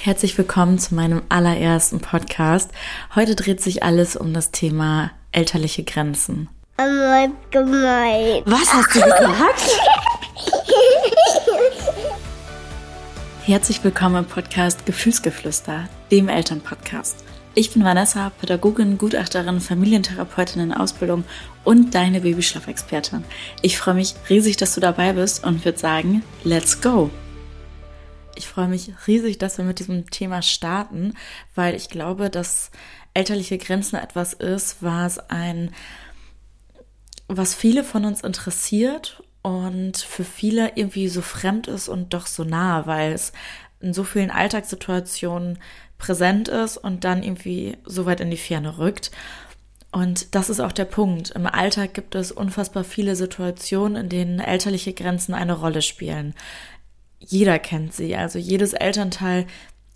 Herzlich willkommen zu meinem allerersten Podcast. Heute dreht sich alles um das Thema elterliche Grenzen. Oh. Was hast du gesagt? Herzlich willkommen im Podcast Gefühlsgeflüster, dem Elternpodcast. Ich bin Vanessa, Pädagogin, Gutachterin, Familientherapeutin in Ausbildung und deine Babyschlafexpertin. Ich freue mich riesig, dass du dabei bist und würde sagen, let's go! Ich freue mich riesig, dass wir mit diesem Thema starten, weil ich glaube, dass elterliche Grenzen etwas ist, was ein, was viele von uns interessiert und für viele irgendwie so fremd ist und doch so nah, weil es in so vielen Alltagssituationen präsent ist und dann irgendwie so weit in die Ferne rückt. Und das ist auch der Punkt. Im Alltag gibt es unfassbar viele Situationen, in denen elterliche Grenzen eine Rolle spielen jeder kennt sie. Also jedes Elternteil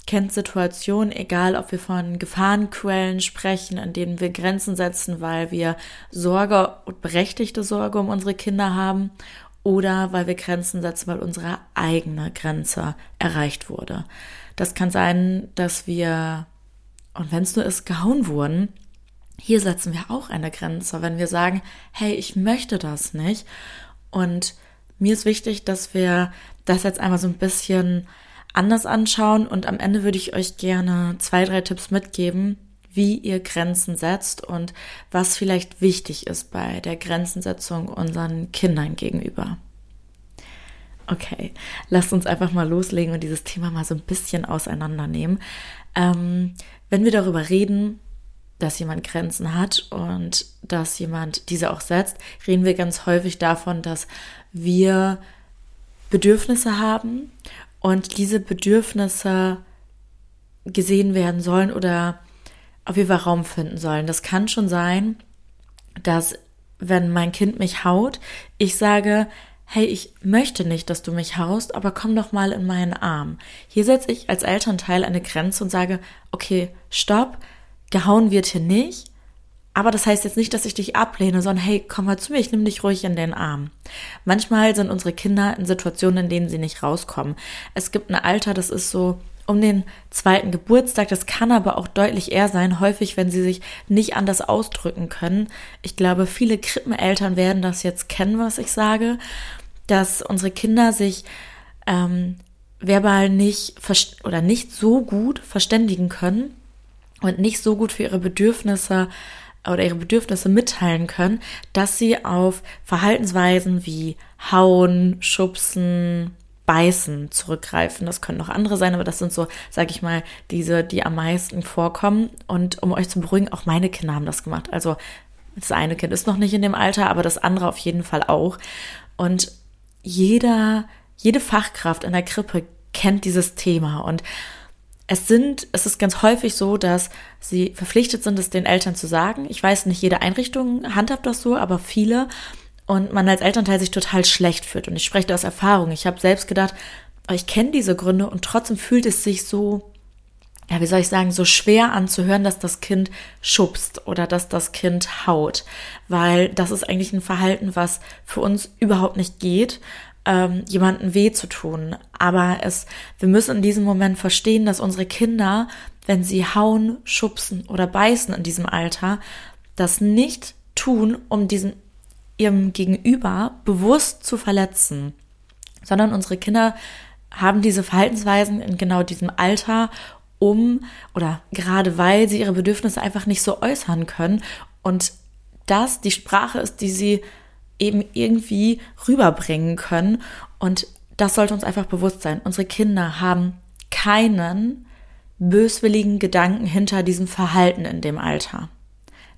kennt Situationen, egal ob wir von Gefahrenquellen sprechen, in denen wir Grenzen setzen, weil wir Sorge und berechtigte Sorge um unsere Kinder haben oder weil wir Grenzen setzen, weil unsere eigene Grenze erreicht wurde. Das kann sein, dass wir, und wenn es nur ist, gehauen wurden. Hier setzen wir auch eine Grenze, wenn wir sagen, hey, ich möchte das nicht. Und mir ist wichtig, dass wir das jetzt einmal so ein bisschen anders anschauen und am Ende würde ich euch gerne zwei, drei Tipps mitgeben, wie ihr Grenzen setzt und was vielleicht wichtig ist bei der Grenzensetzung unseren Kindern gegenüber. Okay, lasst uns einfach mal loslegen und dieses Thema mal so ein bisschen auseinandernehmen. Ähm, wenn wir darüber reden, dass jemand Grenzen hat und dass jemand diese auch setzt, reden wir ganz häufig davon, dass wir Bedürfnisse haben und diese Bedürfnisse gesehen werden sollen oder auf jeden Fall Raum finden sollen. Das kann schon sein, dass wenn mein Kind mich haut, ich sage, hey, ich möchte nicht, dass du mich haust, aber komm doch mal in meinen Arm. Hier setze ich als Elternteil eine Grenze und sage, okay, stopp, gehauen wird hier nicht, aber das heißt jetzt nicht, dass ich dich ablehne, sondern hey, komm mal zu mir, ich nehme dich ruhig in den Arm. Manchmal sind unsere Kinder in Situationen, in denen sie nicht rauskommen. Es gibt ein Alter, das ist so um den zweiten Geburtstag. Das kann aber auch deutlich eher sein, häufig, wenn sie sich nicht anders ausdrücken können. Ich glaube, viele Krippeneltern werden das jetzt kennen, was ich sage, dass unsere Kinder sich ähm, verbal nicht oder nicht so gut verständigen können und nicht so gut für ihre Bedürfnisse oder ihre Bedürfnisse mitteilen können, dass sie auf Verhaltensweisen wie Hauen, Schubsen, Beißen zurückgreifen. Das können noch andere sein, aber das sind so, sag ich mal, diese, die am meisten vorkommen. Und um euch zu beruhigen, auch meine Kinder haben das gemacht. Also das eine Kind ist noch nicht in dem Alter, aber das andere auf jeden Fall auch. Und jeder, jede Fachkraft in der Krippe kennt dieses Thema und es sind, es ist ganz häufig so, dass sie verpflichtet sind, es den Eltern zu sagen. Ich weiß nicht, jede Einrichtung handhabt das so, aber viele und man als Elternteil sich total schlecht fühlt. Und ich spreche da aus Erfahrung. Ich habe selbst gedacht, oh, ich kenne diese Gründe und trotzdem fühlt es sich so, ja, wie soll ich sagen, so schwer anzuhören, dass das Kind schubst oder dass das Kind haut, weil das ist eigentlich ein Verhalten, was für uns überhaupt nicht geht ähm, jemanden weh zu tun. Aber es, wir müssen in diesem Moment verstehen, dass unsere Kinder, wenn sie hauen, schubsen oder beißen in diesem Alter, das nicht tun, um diesen ihrem Gegenüber bewusst zu verletzen, sondern unsere Kinder haben diese Verhaltensweisen in genau diesem Alter, um oder gerade weil sie ihre Bedürfnisse einfach nicht so äußern können und das die Sprache ist, die sie eben irgendwie rüberbringen können. Und das sollte uns einfach bewusst sein. Unsere Kinder haben keinen böswilligen Gedanken hinter diesem Verhalten in dem Alter.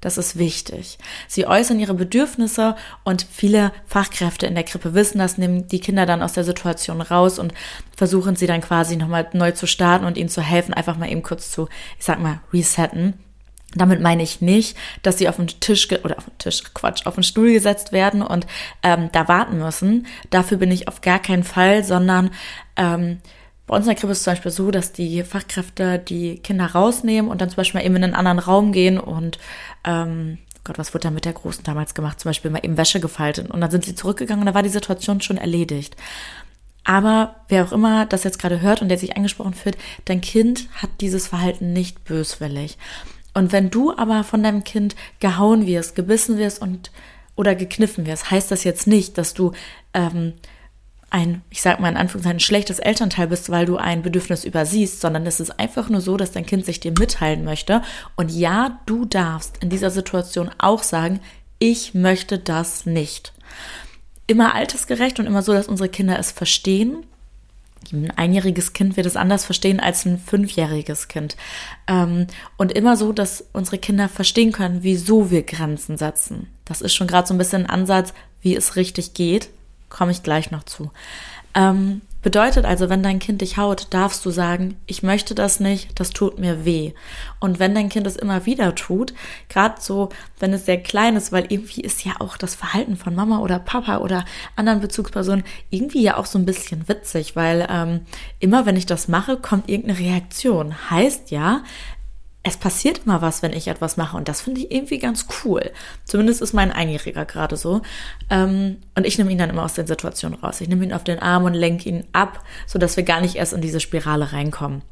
Das ist wichtig. Sie äußern ihre Bedürfnisse und viele Fachkräfte in der Krippe wissen das, nehmen die Kinder dann aus der Situation raus und versuchen sie dann quasi nochmal neu zu starten und ihnen zu helfen, einfach mal eben kurz zu, ich sag mal, resetten. Damit meine ich nicht, dass sie auf den Tisch oder auf den Tisch, Quatsch, auf den Stuhl gesetzt werden und ähm, da warten müssen. Dafür bin ich auf gar keinen Fall, sondern ähm, bei uns in der Krippe ist es zum Beispiel so, dass die Fachkräfte die Kinder rausnehmen und dann zum Beispiel mal eben in einen anderen Raum gehen und ähm, Gott, was wurde da mit der Großen damals gemacht? Zum Beispiel mal eben Wäsche gefaltet und dann sind sie zurückgegangen und da war die Situation schon erledigt. Aber wer auch immer das jetzt gerade hört und der sich angesprochen fühlt, dein Kind hat dieses Verhalten nicht böswillig. Und wenn du aber von deinem Kind gehauen wirst, gebissen wirst und oder gekniffen wirst, heißt das jetzt nicht, dass du ähm, ein, ich sag mal in Anführungszeichen, schlechtes Elternteil bist, weil du ein Bedürfnis übersiehst, sondern es ist einfach nur so, dass dein Kind sich dir mitteilen möchte. Und ja, du darfst in dieser Situation auch sagen, ich möchte das nicht. Immer altersgerecht und immer so, dass unsere Kinder es verstehen. Ein einjähriges Kind wird es anders verstehen als ein fünfjähriges Kind. Ähm, und immer so, dass unsere Kinder verstehen können, wieso wir Grenzen setzen. Das ist schon gerade so ein bisschen ein Ansatz, wie es richtig geht komme ich gleich noch zu. Ähm, bedeutet also, wenn dein Kind dich haut, darfst du sagen, ich möchte das nicht, das tut mir weh. Und wenn dein Kind es immer wieder tut, gerade so, wenn es sehr klein ist, weil irgendwie ist ja auch das Verhalten von Mama oder Papa oder anderen Bezugspersonen irgendwie ja auch so ein bisschen witzig, weil ähm, immer wenn ich das mache, kommt irgendeine Reaktion. Heißt ja, es passiert immer was, wenn ich etwas mache und das finde ich irgendwie ganz cool. Zumindest ist mein Einjähriger gerade so. Ähm, und ich nehme ihn dann immer aus den Situationen raus. Ich nehme ihn auf den Arm und lenke ihn ab, sodass wir gar nicht erst in diese Spirale reinkommen.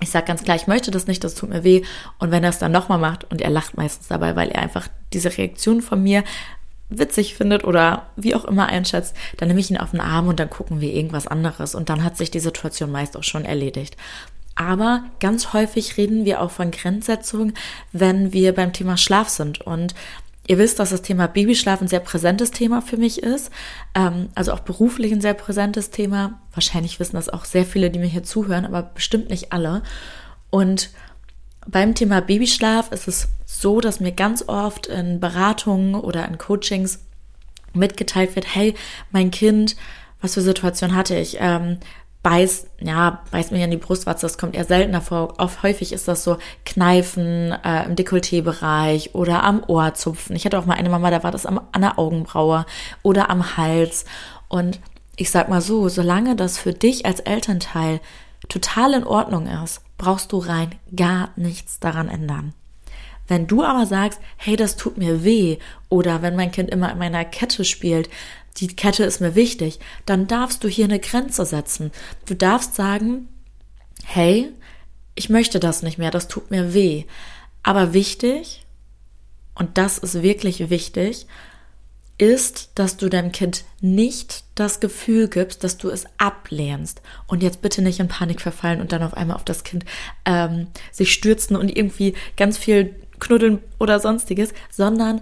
Ich sage ganz klar, ich möchte das nicht, das tut mir weh. Und wenn er es dann nochmal macht, und er lacht meistens dabei, weil er einfach diese Reaktion von mir witzig findet oder wie auch immer einschätzt, dann nehme ich ihn auf den Arm und dann gucken wir irgendwas anderes. Und dann hat sich die Situation meist auch schon erledigt. Aber ganz häufig reden wir auch von Grenzsetzungen, wenn wir beim Thema Schlaf sind. Und ihr wisst, dass das Thema Babyschlaf ein sehr präsentes Thema für mich ist. Ähm, also auch beruflich ein sehr präsentes Thema. Wahrscheinlich wissen das auch sehr viele, die mir hier zuhören, aber bestimmt nicht alle. Und beim Thema Babyschlaf ist es so, dass mir ganz oft in Beratungen oder in Coachings mitgeteilt wird, hey, mein Kind, was für Situation hatte ich? Ähm, beißt, ja, beißt mir in die Brustwarze, das kommt eher seltener vor. Oft häufig ist das so Kneifen äh, im Dekolleté-Bereich oder am Ohr zupfen. Ich hatte auch mal eine Mama, da war das am, an der Augenbraue oder am Hals. Und ich sag mal so, solange das für dich als Elternteil total in Ordnung ist, brauchst du rein gar nichts daran ändern. Wenn du aber sagst, hey, das tut mir weh, oder wenn mein Kind immer in meiner Kette spielt, die Kette ist mir wichtig, dann darfst du hier eine Grenze setzen. Du darfst sagen, hey, ich möchte das nicht mehr, das tut mir weh. Aber wichtig, und das ist wirklich wichtig, ist, dass du deinem Kind nicht das Gefühl gibst, dass du es ablehnst. Und jetzt bitte nicht in Panik verfallen und dann auf einmal auf das Kind ähm, sich stürzen und irgendwie ganz viel knuddeln oder sonstiges, sondern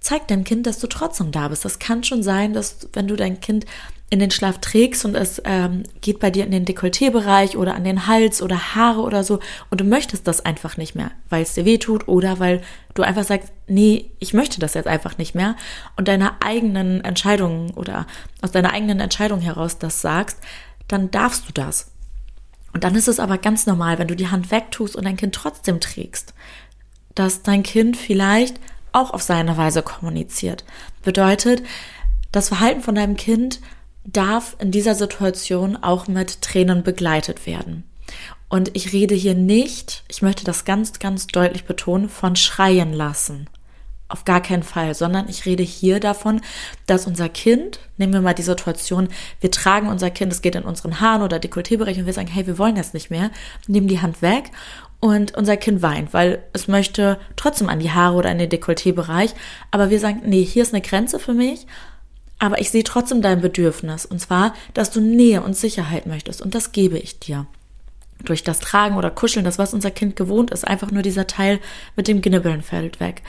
zeig deinem Kind, dass du trotzdem da bist. Das kann schon sein, dass wenn du dein Kind in den Schlaf trägst und es ähm, geht bei dir in den Dekolleté-Bereich oder an den Hals oder Haare oder so und du möchtest das einfach nicht mehr, weil es dir weh tut oder weil du einfach sagst, nee, ich möchte das jetzt einfach nicht mehr und deiner eigenen Entscheidung oder aus deiner eigenen Entscheidung heraus das sagst, dann darfst du das. Und dann ist es aber ganz normal, wenn du die Hand wegtust und dein Kind trotzdem trägst, dass dein Kind vielleicht auch auf seine Weise kommuniziert. Bedeutet, das Verhalten von deinem Kind darf in dieser Situation auch mit Tränen begleitet werden. Und ich rede hier nicht, ich möchte das ganz, ganz deutlich betonen, von schreien lassen. Auf gar keinen Fall, sondern ich rede hier davon, dass unser Kind, nehmen wir mal die Situation, wir tragen unser Kind, es geht in unseren Haaren oder Dekolletébereich und wir sagen, hey, wir wollen das nicht mehr, nehmen die Hand weg und unser Kind weint, weil es möchte trotzdem an die Haare oder in den Dekolleté-Bereich. Aber wir sagen, nee, hier ist eine Grenze für mich, aber ich sehe trotzdem dein Bedürfnis. Und zwar, dass du Nähe und Sicherheit möchtest. Und das gebe ich dir. Durch das Tragen oder Kuscheln, das was unser Kind gewohnt ist, einfach nur dieser Teil mit dem Gnibbeln fällt weg.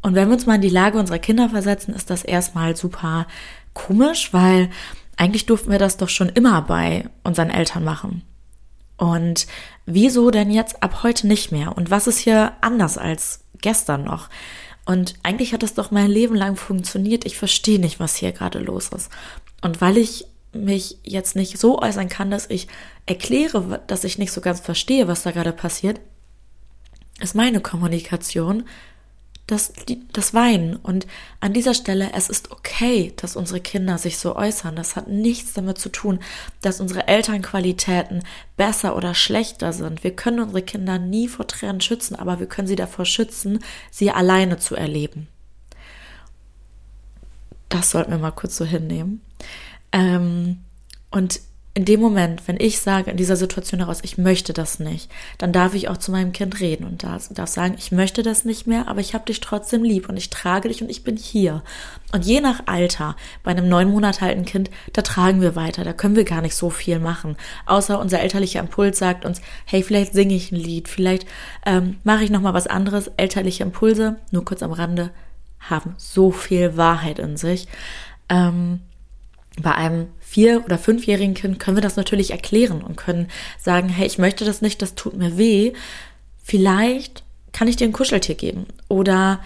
Und wenn wir uns mal in die Lage unserer Kinder versetzen, ist das erstmal super komisch, weil eigentlich durften wir das doch schon immer bei unseren Eltern machen. Und wieso denn jetzt ab heute nicht mehr? Und was ist hier anders als gestern noch? Und eigentlich hat das doch mein Leben lang funktioniert. Ich verstehe nicht, was hier gerade los ist. Und weil ich mich jetzt nicht so äußern kann, dass ich erkläre, dass ich nicht so ganz verstehe, was da gerade passiert, ist meine Kommunikation das, das Weinen. Und an dieser Stelle, es ist okay, dass unsere Kinder sich so äußern. Das hat nichts damit zu tun, dass unsere Elternqualitäten besser oder schlechter sind. Wir können unsere Kinder nie vor Tränen schützen, aber wir können sie davor schützen, sie alleine zu erleben. Das sollten wir mal kurz so hinnehmen. Ähm, und in dem Moment, wenn ich sage, in dieser Situation heraus, ich möchte das nicht, dann darf ich auch zu meinem Kind reden und darf, sagen, ich möchte das nicht mehr, aber ich habe dich trotzdem lieb und ich trage dich und ich bin hier. Und je nach Alter, bei einem neun Monat alten Kind, da tragen wir weiter, da können wir gar nicht so viel machen. Außer unser elterlicher Impuls sagt uns, hey, vielleicht singe ich ein Lied, vielleicht ähm, mache ich nochmal was anderes. Elterliche Impulse, nur kurz am Rande, haben so viel Wahrheit in sich. Ähm, bei einem vier- oder fünfjährigen Kind können wir das natürlich erklären und können sagen, hey, ich möchte das nicht, das tut mir weh. Vielleicht kann ich dir ein Kuscheltier geben oder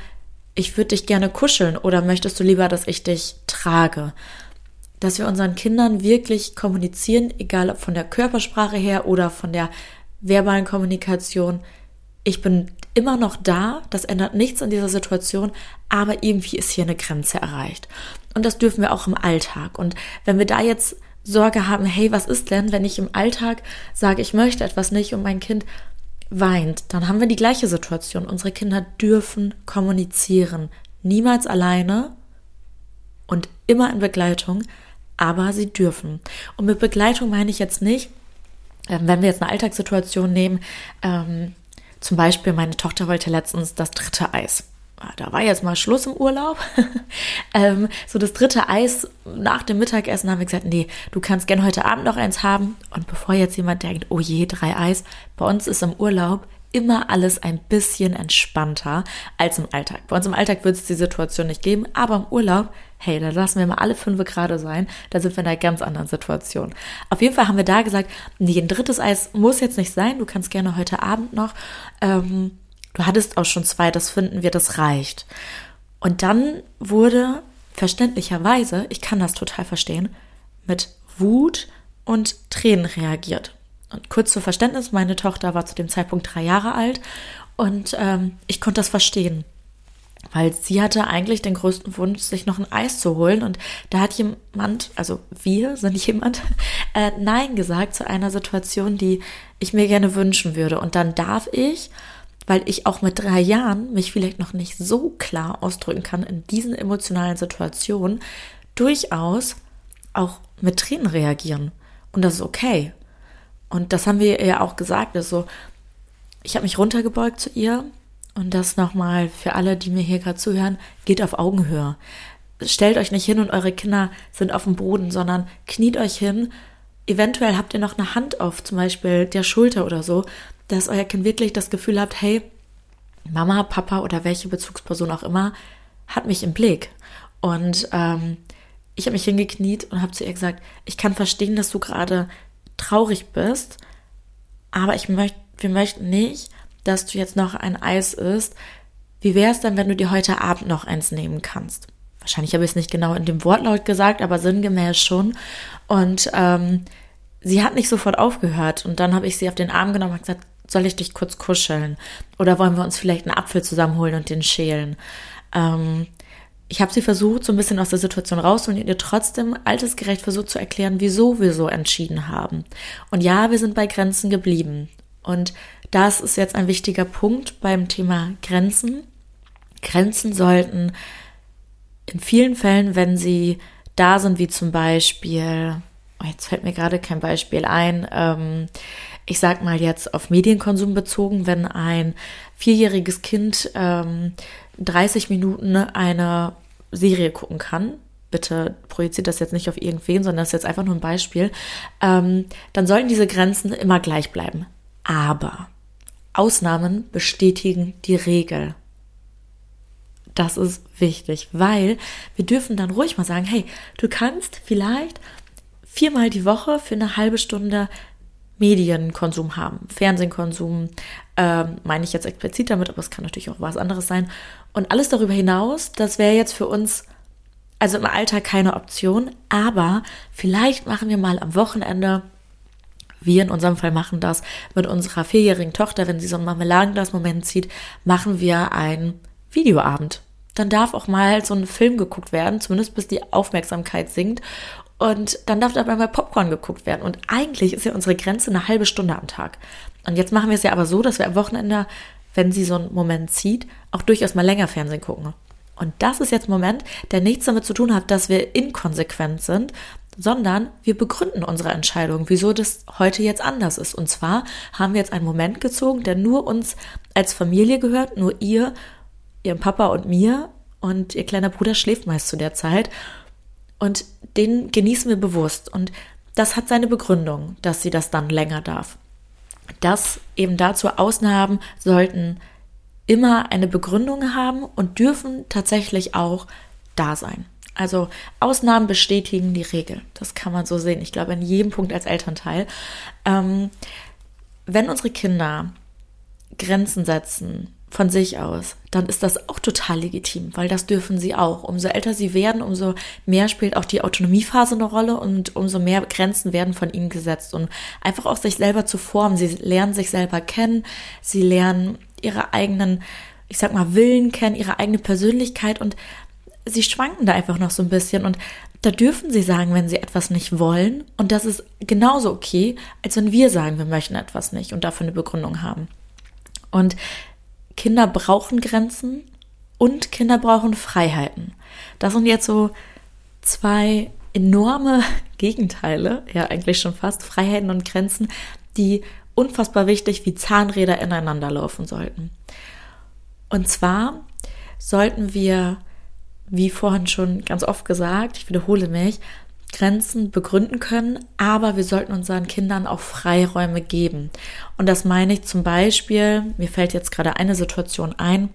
ich würde dich gerne kuscheln oder möchtest du lieber, dass ich dich trage? Dass wir unseren Kindern wirklich kommunizieren, egal ob von der Körpersprache her oder von der verbalen Kommunikation. Ich bin immer noch da, das ändert nichts an dieser Situation, aber irgendwie ist hier eine Grenze erreicht. Und das dürfen wir auch im Alltag. Und wenn wir da jetzt Sorge haben, hey, was ist denn, wenn ich im Alltag sage, ich möchte etwas nicht und mein Kind weint, dann haben wir die gleiche Situation. Unsere Kinder dürfen kommunizieren. Niemals alleine und immer in Begleitung, aber sie dürfen. Und mit Begleitung meine ich jetzt nicht, ähm, wenn wir jetzt eine Alltagssituation nehmen, ähm, zum Beispiel meine Tochter wollte letztens das dritte Eis. Ah, da war jetzt mal Schluss im Urlaub. ähm, so das dritte Eis nach dem Mittagessen haben wir gesagt, nee, du kannst gern heute Abend noch eins haben. Und bevor jetzt jemand denkt, oh je, drei Eis, bei uns ist im Urlaub immer alles ein bisschen entspannter als im Alltag. Bei uns im Alltag wird es die Situation nicht geben, aber im Urlaub, hey, da lassen wir mal alle fünf gerade sein, da sind wir in einer ganz anderen Situation. Auf jeden Fall haben wir da gesagt, nee, ein drittes Eis muss jetzt nicht sein, du kannst gerne heute Abend noch. Ähm, Du hattest auch schon zwei, das finden wir, das reicht. Und dann wurde verständlicherweise, ich kann das total verstehen, mit Wut und Tränen reagiert. Und kurz zu Verständnis, meine Tochter war zu dem Zeitpunkt drei Jahre alt und ähm, ich konnte das verstehen. Weil sie hatte eigentlich den größten Wunsch, sich noch ein Eis zu holen. Und da hat jemand, also wir sind jemand, äh, Nein gesagt zu einer Situation, die ich mir gerne wünschen würde. Und dann darf ich weil ich auch mit drei Jahren mich vielleicht noch nicht so klar ausdrücken kann in diesen emotionalen Situationen, durchaus auch mit Tränen reagieren. Und das ist okay. Und das haben wir ihr auch gesagt. Also, ich habe mich runtergebeugt zu ihr und das nochmal für alle, die mir hier gerade zuhören, geht auf Augenhöhe. Stellt euch nicht hin und eure Kinder sind auf dem Boden, sondern kniet euch hin. Eventuell habt ihr noch eine Hand auf zum Beispiel der Schulter oder so dass euer Kind wirklich das Gefühl habt, hey, Mama, Papa oder welche Bezugsperson auch immer hat mich im Blick. Und ähm, ich habe mich hingekniet und habe zu ihr gesagt, ich kann verstehen, dass du gerade traurig bist, aber ich möchte, wir möchten nicht, dass du jetzt noch ein Eis isst. Wie wäre es denn, wenn du dir heute Abend noch eins nehmen kannst? Wahrscheinlich habe ich es nicht genau in dem Wortlaut gesagt, aber sinngemäß schon. Und ähm, sie hat nicht sofort aufgehört. Und dann habe ich sie auf den Arm genommen und gesagt, soll ich dich kurz kuscheln? Oder wollen wir uns vielleicht einen Apfel zusammenholen und den schälen? Ähm, ich habe sie versucht, so ein bisschen aus der Situation rauszuholen und ihr trotzdem altersgerecht versucht zu erklären, wieso wir so entschieden haben. Und ja, wir sind bei Grenzen geblieben. Und das ist jetzt ein wichtiger Punkt beim Thema Grenzen. Grenzen sollten in vielen Fällen, wenn sie da sind, wie zum Beispiel, oh, jetzt fällt mir gerade kein Beispiel ein, ähm, ich sag mal jetzt auf Medienkonsum bezogen, wenn ein vierjähriges Kind ähm, 30 Minuten eine Serie gucken kann, bitte projiziert das jetzt nicht auf irgendwen, sondern das ist jetzt einfach nur ein Beispiel, ähm, dann sollen diese Grenzen immer gleich bleiben. Aber Ausnahmen bestätigen die Regel. Das ist wichtig, weil wir dürfen dann ruhig mal sagen, hey, du kannst vielleicht viermal die Woche für eine halbe Stunde Medienkonsum haben, Fernsehkonsum, äh, meine ich jetzt explizit damit, aber es kann natürlich auch was anderes sein. Und alles darüber hinaus, das wäre jetzt für uns, also im Alltag keine Option, aber vielleicht machen wir mal am Wochenende, wir in unserem Fall machen das mit unserer vierjährigen Tochter, wenn sie so ein Marmeladenglas-Moment zieht, machen wir einen Videoabend. Dann darf auch mal so ein Film geguckt werden, zumindest bis die Aufmerksamkeit sinkt. Und dann darf dabei mal Popcorn geguckt werden. Und eigentlich ist ja unsere Grenze eine halbe Stunde am Tag. Und jetzt machen wir es ja aber so, dass wir am Wochenende, wenn sie so einen Moment zieht, auch durchaus mal länger Fernsehen gucken. Und das ist jetzt ein Moment, der nichts damit zu tun hat, dass wir inkonsequent sind, sondern wir begründen unsere Entscheidung, wieso das heute jetzt anders ist. Und zwar haben wir jetzt einen Moment gezogen, der nur uns als Familie gehört, nur ihr, ihrem Papa und mir und ihr kleiner Bruder schläft meist zu der Zeit. Und den genießen wir bewusst. Und das hat seine Begründung, dass sie das dann länger darf. Dass eben dazu Ausnahmen sollten immer eine Begründung haben und dürfen tatsächlich auch da sein. Also Ausnahmen bestätigen die Regel. Das kann man so sehen. Ich glaube, in jedem Punkt als Elternteil. Ähm, wenn unsere Kinder Grenzen setzen von sich aus, dann ist das auch total legitim, weil das dürfen sie auch. Umso älter sie werden, umso mehr spielt auch die Autonomiephase eine Rolle und umso mehr Grenzen werden von ihnen gesetzt und einfach auch sich selber zu formen. Sie lernen sich selber kennen, sie lernen ihre eigenen, ich sag mal, Willen kennen, ihre eigene Persönlichkeit und sie schwanken da einfach noch so ein bisschen und da dürfen sie sagen, wenn sie etwas nicht wollen. Und das ist genauso okay, als wenn wir sagen, wir möchten etwas nicht und dafür eine Begründung haben. Und Kinder brauchen Grenzen und Kinder brauchen Freiheiten. Das sind jetzt so zwei enorme Gegenteile, ja eigentlich schon fast, Freiheiten und Grenzen, die unfassbar wichtig wie Zahnräder ineinander laufen sollten. Und zwar sollten wir wie vorhin schon ganz oft gesagt, ich wiederhole mich, Grenzen begründen können, aber wir sollten unseren Kindern auch Freiräume geben. Und das meine ich zum Beispiel, mir fällt jetzt gerade eine Situation ein,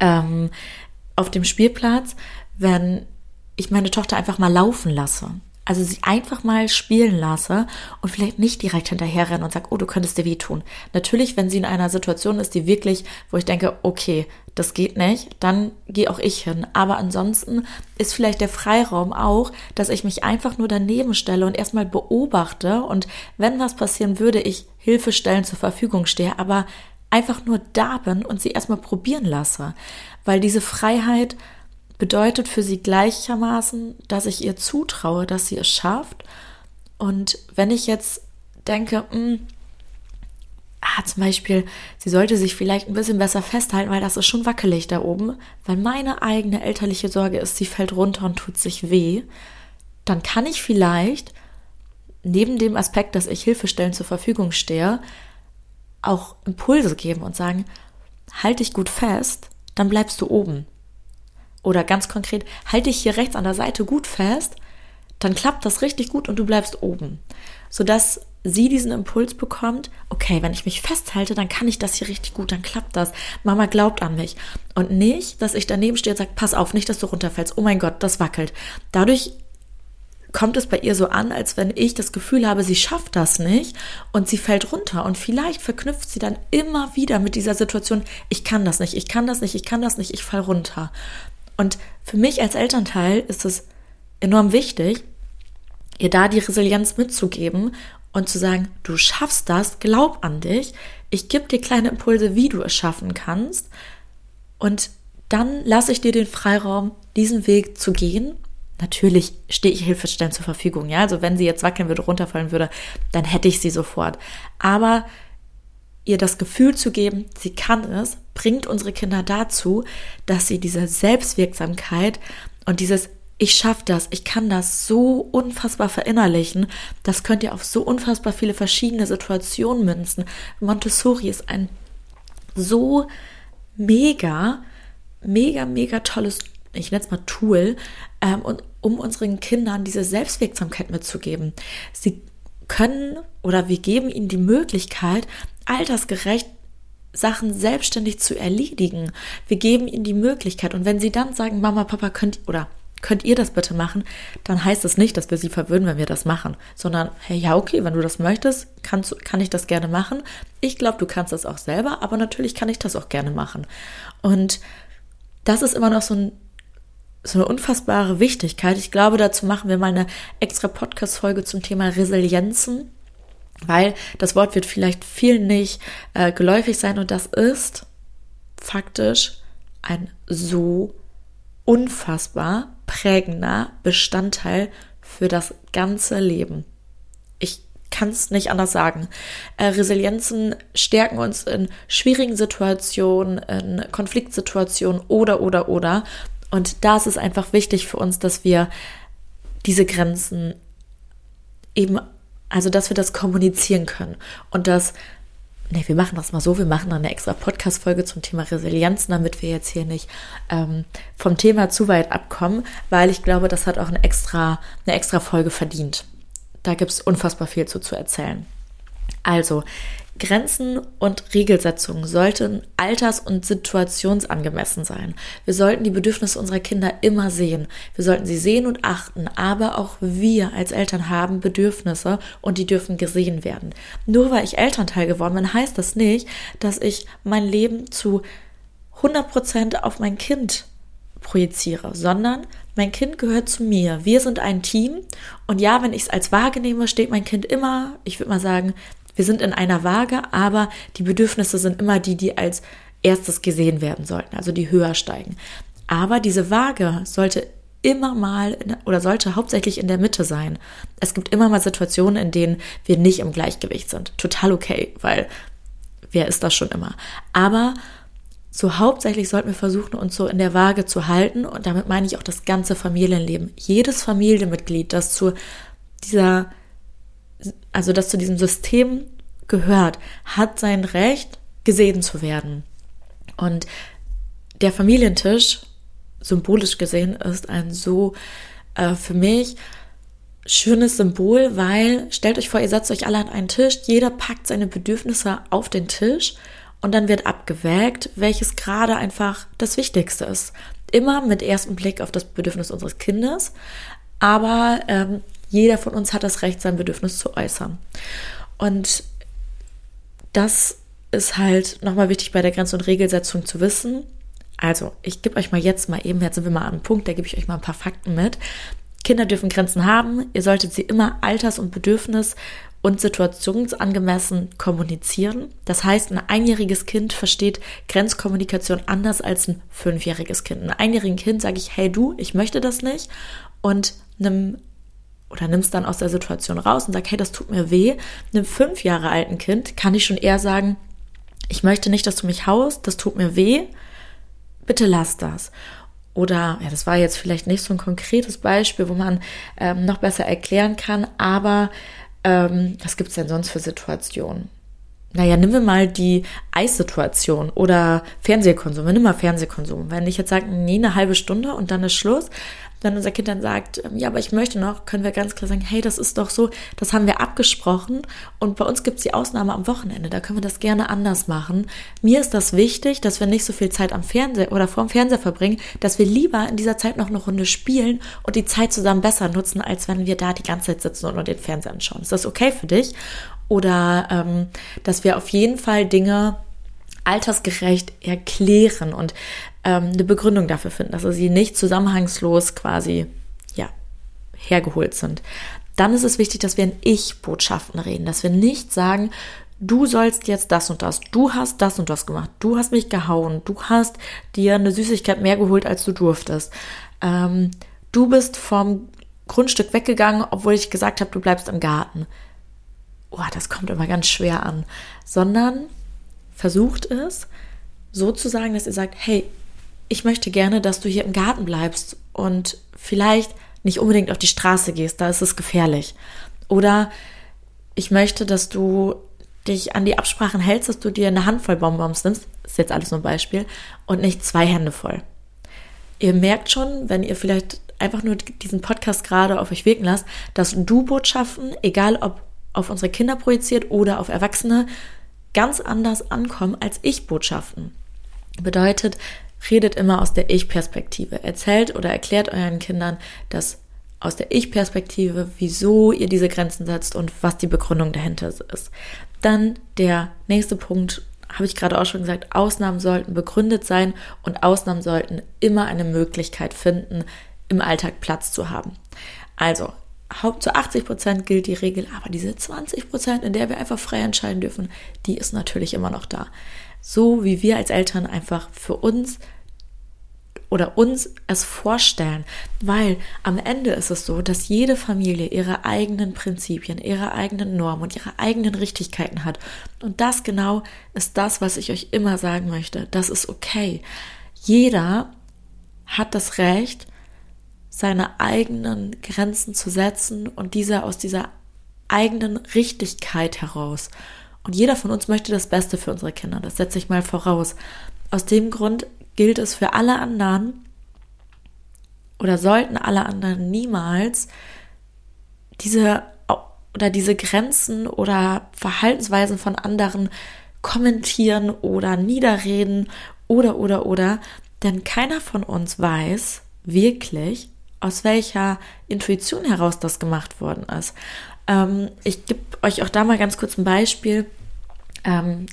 ähm, auf dem Spielplatz, wenn ich meine Tochter einfach mal laufen lasse. Also sie einfach mal spielen lasse und vielleicht nicht direkt hinterherrennen und sage, oh, du könntest dir wehtun. Natürlich, wenn sie in einer Situation ist, die wirklich, wo ich denke, okay, das geht nicht, dann gehe auch ich hin. Aber ansonsten ist vielleicht der Freiraum auch, dass ich mich einfach nur daneben stelle und erstmal beobachte und wenn was passieren würde, ich Hilfestellen zur Verfügung stehe, aber einfach nur da bin und sie erstmal probieren lasse. Weil diese Freiheit bedeutet für sie gleichermaßen, dass ich ihr zutraue, dass sie es schafft. Und wenn ich jetzt denke, mh, hm, ah, zum Beispiel, sie sollte sich vielleicht ein bisschen besser festhalten, weil das ist schon wackelig da oben, weil meine eigene elterliche Sorge ist, sie fällt runter und tut sich weh, dann kann ich vielleicht neben dem Aspekt, dass ich Hilfestellen zur Verfügung stehe, auch Impulse geben und sagen, halt dich gut fest, dann bleibst du oben. Oder ganz konkret, halte dich hier rechts an der Seite gut fest, dann klappt das richtig gut und du bleibst oben. Sodass sie diesen Impuls bekommt, okay, wenn ich mich festhalte, dann kann ich das hier richtig gut, dann klappt das. Mama glaubt an mich. Und nicht, dass ich daneben stehe und sage, pass auf, nicht, dass du runterfällst. Oh mein Gott, das wackelt. Dadurch kommt es bei ihr so an, als wenn ich das Gefühl habe, sie schafft das nicht und sie fällt runter. Und vielleicht verknüpft sie dann immer wieder mit dieser Situation, ich kann das nicht, ich kann das nicht, ich kann das nicht, ich fall runter. Und für mich als Elternteil ist es enorm wichtig, ihr da die Resilienz mitzugeben und zu sagen, du schaffst das, glaub an dich, ich gebe dir kleine Impulse, wie du es schaffen kannst und dann lasse ich dir den Freiraum, diesen Weg zu gehen. Natürlich stehe ich Hilfestellen zur Verfügung, ja, also wenn sie jetzt wackeln würde, runterfallen würde, dann hätte ich sie sofort. Aber ihr das Gefühl zu geben, sie kann es, bringt unsere Kinder dazu, dass sie diese Selbstwirksamkeit und dieses ich schaffe das, ich kann das so unfassbar verinnerlichen. Das könnt ihr auf so unfassbar viele verschiedene Situationen münzen. Montessori ist ein so mega, mega, mega tolles, ich nenne es mal Tool, ähm, und, um unseren Kindern diese Selbstwirksamkeit mitzugeben. Sie können oder wir geben ihnen die Möglichkeit, altersgerecht Sachen selbstständig zu erledigen. Wir geben ihnen die Möglichkeit. Und wenn sie dann sagen, Mama, Papa, könnt oder könnt ihr das bitte machen, dann heißt es nicht, dass wir sie verwöhnen, wenn wir das machen, sondern hey, ja, okay, wenn du das möchtest, kannst, kann ich das gerne machen. Ich glaube, du kannst das auch selber, aber natürlich kann ich das auch gerne machen. Und das ist immer noch so, ein, so eine unfassbare Wichtigkeit. Ich glaube, dazu machen wir mal eine extra Podcast-Folge zum Thema Resilienzen weil das Wort wird vielleicht vielen nicht äh, geläufig sein und das ist faktisch ein so unfassbar prägender Bestandteil für das ganze Leben. Ich kann es nicht anders sagen. Äh, Resilienzen stärken uns in schwierigen Situationen, in Konfliktsituationen oder, oder, oder. Und da ist es einfach wichtig für uns, dass wir diese Grenzen eben, also dass wir das kommunizieren können und dass nee, wir machen das mal so, wir machen dann eine extra Podcast-Folge zum Thema Resilienz, damit wir jetzt hier nicht ähm, vom Thema zu weit abkommen, weil ich glaube, das hat auch eine extra, eine extra Folge verdient. Da gibt es unfassbar viel zu, zu erzählen. Also, Grenzen und Regelsetzungen sollten alters- und situationsangemessen sein. Wir sollten die Bedürfnisse unserer Kinder immer sehen. Wir sollten sie sehen und achten, aber auch wir als Eltern haben Bedürfnisse und die dürfen gesehen werden. Nur weil ich Elternteil geworden bin, heißt das nicht, dass ich mein Leben zu 100 Prozent auf mein Kind projiziere, sondern mein Kind gehört zu mir. Wir sind ein Team und ja, wenn ich es als wahrnehme, steht mein Kind immer, ich würde mal sagen, wir sind in einer Waage, aber die Bedürfnisse sind immer die, die als erstes gesehen werden sollten, also die höher steigen. Aber diese Waage sollte immer mal oder sollte hauptsächlich in der Mitte sein. Es gibt immer mal Situationen, in denen wir nicht im Gleichgewicht sind. Total okay, weil wer ist das schon immer? Aber so hauptsächlich sollten wir versuchen, uns so in der Waage zu halten und damit meine ich auch das ganze Familienleben. Jedes Familienmitglied, das zu dieser also das zu diesem System gehört, hat sein Recht, gesehen zu werden. Und der Familientisch, symbolisch gesehen, ist ein so äh, für mich schönes Symbol, weil stellt euch vor, ihr setzt euch alle an einen Tisch, jeder packt seine Bedürfnisse auf den Tisch und dann wird abgewägt, welches gerade einfach das Wichtigste ist. Immer mit ersten Blick auf das Bedürfnis unseres Kindes, aber ähm, jeder von uns hat das Recht, sein Bedürfnis zu äußern. Und das ist halt nochmal wichtig bei der Grenz- und Regelsetzung zu wissen. Also, ich gebe euch mal jetzt mal eben, jetzt sind wir mal an einem Punkt, da gebe ich euch mal ein paar Fakten mit. Kinder dürfen Grenzen haben. Ihr solltet sie immer alters- und bedürfnis- und situationsangemessen kommunizieren. Das heißt, ein einjähriges Kind versteht Grenzkommunikation anders als ein fünfjähriges Kind. Ein einjährigen Kind sage ich, hey du, ich möchte das nicht. Und einem oder nimmst dann aus der Situation raus und sag, hey, das tut mir weh. Einem fünf Jahre alten Kind kann ich schon eher sagen, ich möchte nicht, dass du mich haust, das tut mir weh, bitte lass das. Oder, ja, das war jetzt vielleicht nicht so ein konkretes Beispiel, wo man ähm, noch besser erklären kann, aber ähm, was gibt's denn sonst für Situationen? Naja, nehmen wir mal die Eissituation oder Fernsehkonsum. Nimm mal Fernsehkonsum. Wenn ich jetzt sage, nee, eine halbe Stunde und dann ist Schluss, wenn unser Kind dann sagt, ähm, ja, aber ich möchte noch, können wir ganz klar sagen, hey, das ist doch so, das haben wir abgesprochen und bei uns gibt es die Ausnahme am Wochenende, da können wir das gerne anders machen. Mir ist das wichtig, dass wir nicht so viel Zeit am Fernseher oder vorm Fernseher verbringen, dass wir lieber in dieser Zeit noch eine Runde spielen und die Zeit zusammen besser nutzen, als wenn wir da die ganze Zeit sitzen und nur den Fernseher anschauen. Ist das okay für dich? Oder ähm, dass wir auf jeden Fall Dinge altersgerecht erklären und ähm, eine Begründung dafür finden, dass sie nicht zusammenhangslos quasi ja hergeholt sind. Dann ist es wichtig, dass wir in Ich-Botschaften reden, dass wir nicht sagen, du sollst jetzt das und das, du hast das und das gemacht, du hast mich gehauen, du hast dir eine Süßigkeit mehr geholt, als du durftest. Ähm, du bist vom Grundstück weggegangen, obwohl ich gesagt habe, du bleibst im Garten. Oh, das kommt immer ganz schwer an. Sondern versucht es so zu sagen, dass ihr sagt, hey, ich möchte gerne, dass du hier im Garten bleibst und vielleicht nicht unbedingt auf die Straße gehst, da ist es gefährlich. Oder ich möchte, dass du dich an die Absprachen hältst, dass du dir eine Handvoll Bonbons nimmst, ist jetzt alles nur ein Beispiel, und nicht zwei Hände voll. Ihr merkt schon, wenn ihr vielleicht einfach nur diesen Podcast gerade auf euch wirken lasst, dass Du-Botschaften, egal ob auf unsere Kinder projiziert oder auf Erwachsene, ganz anders ankommen als Ich-Botschaften. Bedeutet, redet immer aus der Ich-Perspektive. Erzählt oder erklärt euren Kindern, dass aus der Ich-Perspektive, wieso ihr diese Grenzen setzt und was die Begründung dahinter ist. Dann der nächste Punkt, habe ich gerade auch schon gesagt, Ausnahmen sollten begründet sein und Ausnahmen sollten immer eine Möglichkeit finden, im Alltag Platz zu haben. Also, zu 80 Prozent gilt die Regel, aber diese 20 Prozent, in der wir einfach frei entscheiden dürfen, die ist natürlich immer noch da. So wie wir als Eltern einfach für uns oder uns es vorstellen, weil am Ende ist es so, dass jede Familie ihre eigenen Prinzipien, ihre eigenen Normen und ihre eigenen Richtigkeiten hat. Und das genau ist das, was ich euch immer sagen möchte. Das ist okay. Jeder hat das Recht, seine eigenen Grenzen zu setzen und diese aus dieser eigenen Richtigkeit heraus. Und jeder von uns möchte das Beste für unsere Kinder. Das setze ich mal voraus. Aus dem Grund gilt es für alle anderen oder sollten alle anderen niemals diese oder diese Grenzen oder Verhaltensweisen von anderen kommentieren oder niederreden oder oder oder, denn keiner von uns weiß wirklich, aus welcher Intuition heraus das gemacht worden ist. Ähm, ich gebe euch auch da mal ganz kurz ein Beispiel. Ähm,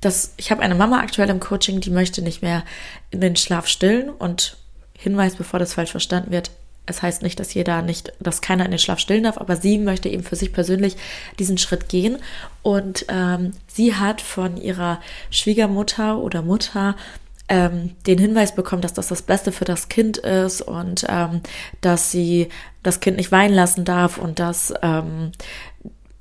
das, ich habe eine Mama aktuell im Coaching, die möchte nicht mehr in den Schlaf stillen und Hinweis, bevor das falsch verstanden wird. Es heißt nicht, dass jeder nicht, dass keiner in den Schlaf stillen darf, aber sie möchte eben für sich persönlich diesen Schritt gehen. Und ähm, sie hat von ihrer Schwiegermutter oder Mutter ähm, den Hinweis bekommen, dass das das Beste für das Kind ist und ähm, dass sie das Kind nicht weinen lassen darf und dass ähm,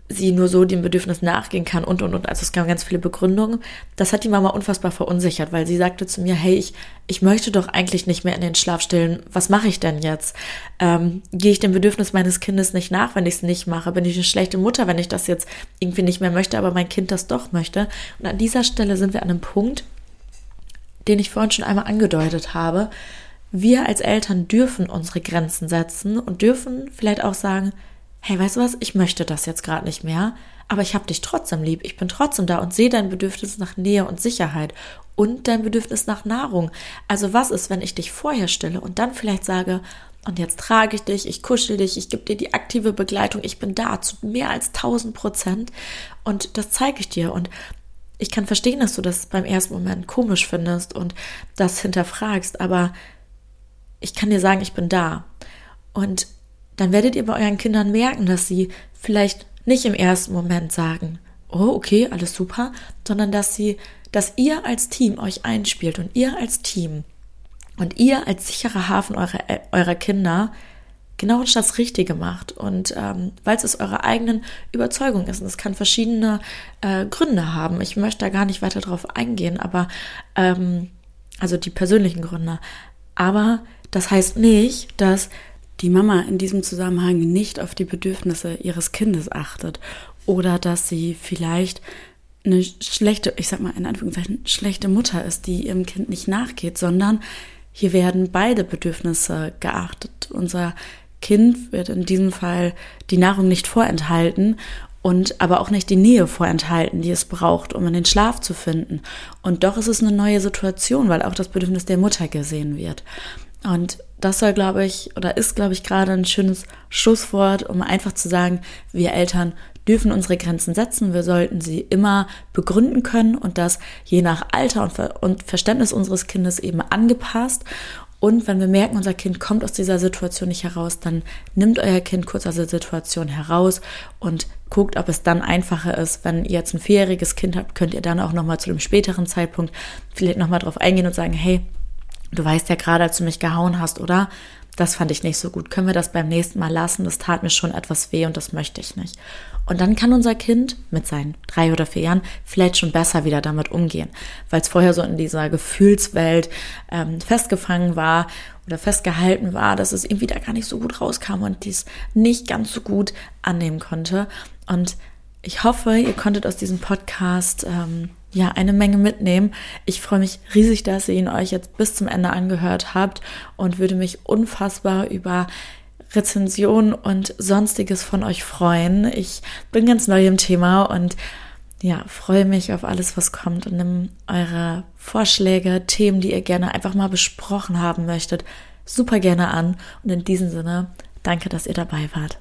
sie nur so dem Bedürfnis nachgehen kann und und und. Also es gab ganz viele Begründungen. Das hat die Mama unfassbar verunsichert, weil sie sagte zu mir, hey, ich, ich möchte doch eigentlich nicht mehr in den Schlaf stillen. Was mache ich denn jetzt? Ähm, gehe ich dem Bedürfnis meines Kindes nicht nach, wenn ich es nicht mache? Bin ich eine schlechte Mutter, wenn ich das jetzt irgendwie nicht mehr möchte, aber mein Kind das doch möchte? Und an dieser Stelle sind wir an einem Punkt, den ich vorhin schon einmal angedeutet habe. Wir als Eltern dürfen unsere Grenzen setzen und dürfen vielleicht auch sagen, hey, weißt du was, ich möchte das jetzt gerade nicht mehr, aber ich habe dich trotzdem lieb, ich bin trotzdem da und sehe dein Bedürfnis nach Nähe und Sicherheit und dein Bedürfnis nach Nahrung. Also was ist, wenn ich dich vorher stelle und dann vielleicht sage, und jetzt trage ich dich, ich kuschel dich, ich gebe dir die aktive Begleitung, ich bin da zu mehr als 1000 Prozent und das zeige ich dir und ich kann verstehen, dass du das beim ersten Moment komisch findest und das hinterfragst, aber ich kann dir sagen, ich bin da. Und dann werdet ihr bei euren Kindern merken, dass sie vielleicht nicht im ersten Moment sagen, oh, okay, alles super, sondern dass sie, dass ihr als Team euch einspielt und ihr als Team und ihr als sicherer Hafen eurer, eurer Kinder genau das Richtige macht. Und ähm, weil es eure eigenen Überzeugung ist. Und es kann verschiedene äh, Gründe haben. Ich möchte da gar nicht weiter drauf eingehen, aber ähm, also die persönlichen Gründe. Aber das heißt nicht, dass die Mama in diesem Zusammenhang nicht auf die Bedürfnisse ihres Kindes achtet oder dass sie vielleicht eine schlechte, ich sag mal in Anführungszeichen, schlechte Mutter ist, die ihrem Kind nicht nachgeht, sondern hier werden beide Bedürfnisse geachtet. Unser Kind wird in diesem Fall die Nahrung nicht vorenthalten und aber auch nicht die Nähe vorenthalten, die es braucht, um in den Schlaf zu finden. Und doch ist es eine neue Situation, weil auch das Bedürfnis der Mutter gesehen wird. Und das soll, glaube ich, oder ist, glaube ich, gerade ein schönes Schlusswort, um einfach zu sagen, wir Eltern dürfen unsere Grenzen setzen, wir sollten sie immer begründen können und das je nach Alter und, und Verständnis unseres Kindes eben angepasst. Und wenn wir merken, unser Kind kommt aus dieser Situation nicht heraus, dann nimmt euer Kind kurz aus der Situation heraus und guckt, ob es dann einfacher ist. Wenn ihr jetzt ein vierjähriges Kind habt, könnt ihr dann auch nochmal zu dem späteren Zeitpunkt vielleicht nochmal drauf eingehen und sagen, hey, du weißt ja gerade, als du mich gehauen hast, oder? Das fand ich nicht so gut. Können wir das beim nächsten Mal lassen? Das tat mir schon etwas weh und das möchte ich nicht. Und dann kann unser Kind mit seinen drei oder vier Jahren vielleicht schon besser wieder damit umgehen, weil es vorher so in dieser Gefühlswelt ähm, festgefangen war oder festgehalten war, dass es irgendwie da gar nicht so gut rauskam und dies nicht ganz so gut annehmen konnte. Und ich hoffe, ihr konntet aus diesem Podcast ähm, ja, eine Menge mitnehmen. Ich freue mich riesig, dass ihr ihn euch jetzt bis zum Ende angehört habt und würde mich unfassbar über Rezensionen und sonstiges von euch freuen. Ich bin ganz neu im Thema und ja, freue mich auf alles, was kommt und nimm eure Vorschläge, Themen, die ihr gerne einfach mal besprochen haben möchtet, super gerne an. Und in diesem Sinne, danke, dass ihr dabei wart.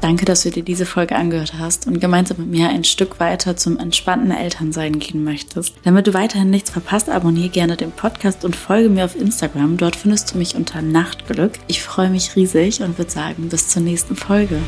Danke, dass du dir diese Folge angehört hast und gemeinsam mit mir ein Stück weiter zum entspannten Elternsein gehen möchtest. Damit du weiterhin nichts verpasst, abonniere gerne den Podcast und folge mir auf Instagram. Dort findest du mich unter Nachtglück. Ich freue mich riesig und würde sagen, bis zur nächsten Folge.